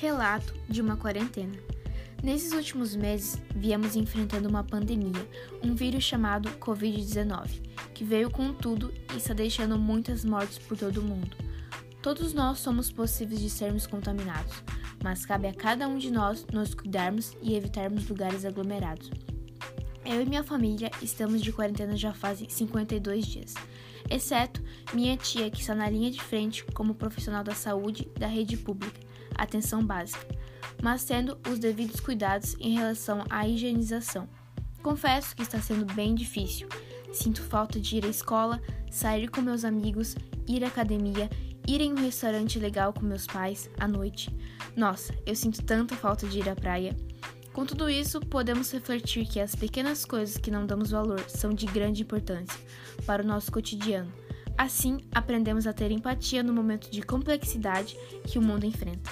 Relato de uma quarentena. Nesses últimos meses, viemos enfrentando uma pandemia, um vírus chamado Covid-19, que veio com tudo e está deixando muitas mortes por todo o mundo. Todos nós somos possíveis de sermos contaminados, mas cabe a cada um de nós nos cuidarmos e evitarmos lugares aglomerados. Eu e minha família estamos de quarentena já fazem 52 dias, exceto minha tia, que está na linha de frente como profissional da saúde da rede pública atenção básica, mas tendo os devidos cuidados em relação à higienização. Confesso que está sendo bem difícil. Sinto falta de ir à escola, sair com meus amigos, ir à academia, ir em um restaurante legal com meus pais à noite. Nossa, eu sinto tanta falta de ir à praia. Com tudo isso, podemos refletir que as pequenas coisas que não damos valor são de grande importância para o nosso cotidiano. Assim, aprendemos a ter empatia no momento de complexidade que o mundo enfrenta.